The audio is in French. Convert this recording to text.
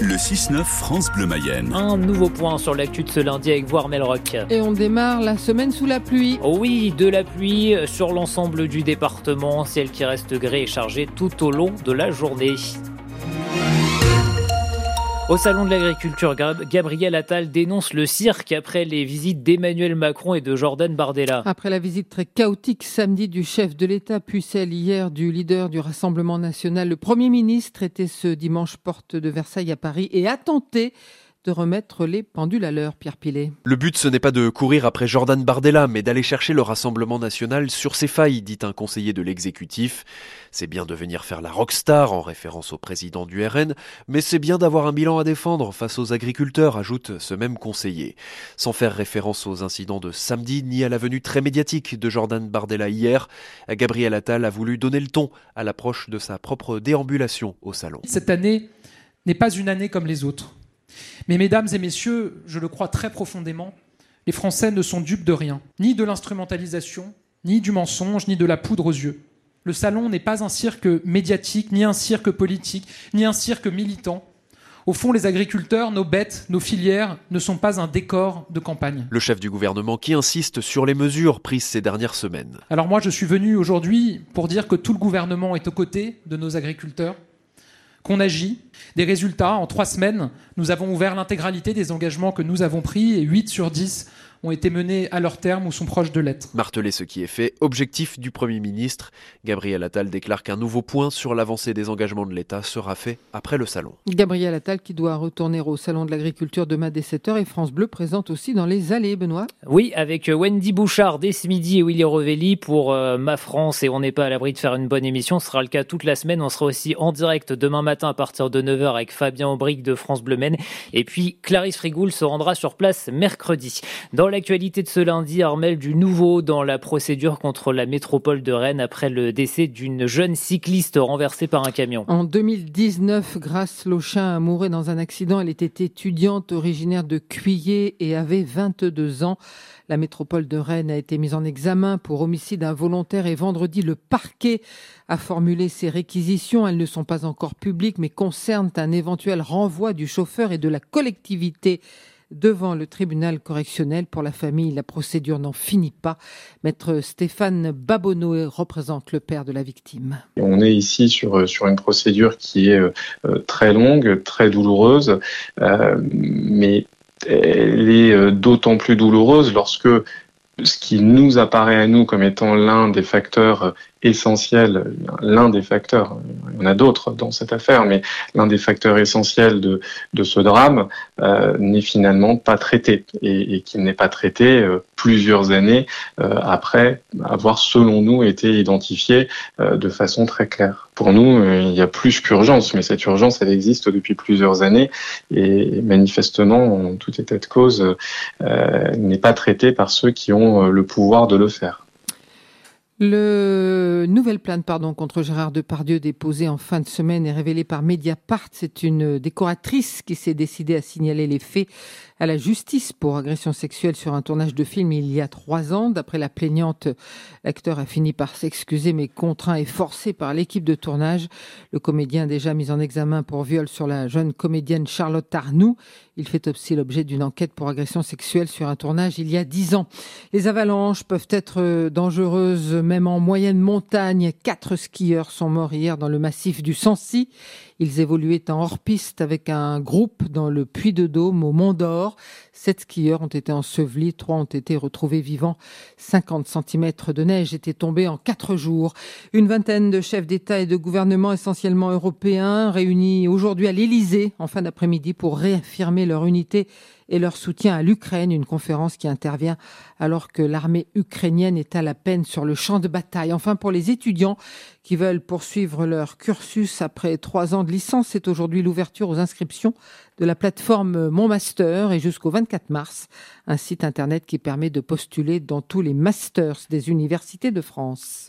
Le 6-9 France Bleu Mayenne. Un nouveau point sur l'actu de ce lundi avec voir Melrock. Et on démarre la semaine sous la pluie. Oh oui, de la pluie sur l'ensemble du département, ciel qui reste gris et chargé tout au long de la journée. Au Salon de l'Agriculture, Gabriel Attal dénonce le cirque après les visites d'Emmanuel Macron et de Jordan Bardella. Après la visite très chaotique samedi du chef de l'État, puis celle hier du leader du Rassemblement national, le Premier ministre était ce dimanche porte de Versailles à Paris et a tenté de remettre les pendules à l'heure, Pierre Pilet. Le but, ce n'est pas de courir après Jordan Bardella, mais d'aller chercher le Rassemblement national sur ses failles, dit un conseiller de l'exécutif. C'est bien de venir faire la rockstar, en référence au président du RN, mais c'est bien d'avoir un bilan à défendre face aux agriculteurs, ajoute ce même conseiller. Sans faire référence aux incidents de samedi, ni à la venue très médiatique de Jordan Bardella hier, Gabriel Attal a voulu donner le ton à l'approche de sa propre déambulation au salon. Cette année n'est pas une année comme les autres. Mais mesdames et messieurs, je le crois très profondément, les Français ne sont dupes de rien, ni de l'instrumentalisation, ni du mensonge, ni de la poudre aux yeux. Le salon n'est pas un cirque médiatique, ni un cirque politique, ni un cirque militant. Au fond, les agriculteurs, nos bêtes, nos filières ne sont pas un décor de campagne. Le chef du gouvernement qui insiste sur les mesures prises ces dernières semaines. Alors moi, je suis venu aujourd'hui pour dire que tout le gouvernement est aux côtés de nos agriculteurs, qu'on agit. Des résultats, en trois semaines, nous avons ouvert l'intégralité des engagements que nous avons pris et 8 sur 10 ont été menés à leur terme ou sont proches de l'être. Marteler ce qui est fait, objectif du Premier ministre. Gabriel Attal déclare qu'un nouveau point sur l'avancée des engagements de l'État sera fait après le salon. Gabriel Attal qui doit retourner au salon de l'agriculture demain dès 7h et France Bleu présente aussi dans les allées, Benoît. Oui, avec Wendy Bouchard dès ce midi et Willy Rovelli pour euh, Ma France et on n'est pas à l'abri de faire une bonne émission. Ce sera le cas toute la semaine. On sera aussi en direct demain matin à partir de 9h avec Fabien Aubric de France Bleu Maine. Et puis Clarisse Frigoul se rendra sur place mercredi. Dans l'actualité de ce lundi, Armel, du nouveau dans la procédure contre la métropole de Rennes après le décès d'une jeune cycliste renversée par un camion. En 2019, Grace Lochin a mouru dans un accident. Elle était étudiante originaire de Cuillé et avait 22 ans. La métropole de Rennes a été mise en examen pour homicide involontaire et vendredi, le parquet a formulé ses réquisitions. Elles ne sont pas encore publiques mais concernent un éventuel renvoi du chauffeur et de la collectivité devant le tribunal correctionnel. Pour la famille, la procédure n'en finit pas. Maître Stéphane Babonneau représente le père de la victime. On est ici sur, sur une procédure qui est euh, très longue, très douloureuse, euh, mais elle est euh, d'autant plus douloureuse lorsque ce qui nous apparaît à nous comme étant l'un des facteurs essentiel, l'un des facteurs, il y en a d'autres dans cette affaire, mais l'un des facteurs essentiels de, de ce drame euh, n'est finalement pas traité et, et qu'il n'est pas traité euh, plusieurs années euh, après avoir, selon nous, été identifié euh, de façon très claire. Pour nous, euh, il y a plus qu'urgence, mais cette urgence, elle existe depuis plusieurs années et manifestement, en tout état de cause, n'est pas traitée par ceux qui ont le pouvoir de le faire. Le nouvelle plainte pardon, contre Gérard Depardieu déposée en fin de semaine est révélée par Mediapart. C'est une décoratrice qui s'est décidée à signaler les faits à la justice pour agression sexuelle sur un tournage de film il y a trois ans. D'après la plaignante, l'acteur a fini par s'excuser mais contraint et forcé par l'équipe de tournage. Le comédien déjà mis en examen pour viol sur la jeune comédienne Charlotte Arnoux. Il fait aussi l'objet d'une enquête pour agression sexuelle sur un tournage il y a dix ans. Les avalanches peuvent être dangereuses même en moyenne montagne. Quatre skieurs sont morts hier dans le massif du Sancy. Ils évoluaient en hors-piste avec un groupe dans le Puy de Dôme au Mont d'Or. Sept skieurs ont été ensevelis, trois ont été retrouvés vivants. 50 cm de neige étaient tombés en quatre jours. Une vingtaine de chefs d'État et de gouvernement essentiellement européens réunis aujourd'hui à l'Élysée en fin d'après-midi pour leur unité et leur soutien à l'Ukraine, une conférence qui intervient alors que l'armée ukrainienne est à la peine sur le champ de bataille. Enfin, pour les étudiants qui veulent poursuivre leur cursus après trois ans de licence, c'est aujourd'hui l'ouverture aux inscriptions de la plateforme Mon Master et jusqu'au 24 mars, un site internet qui permet de postuler dans tous les masters des universités de France.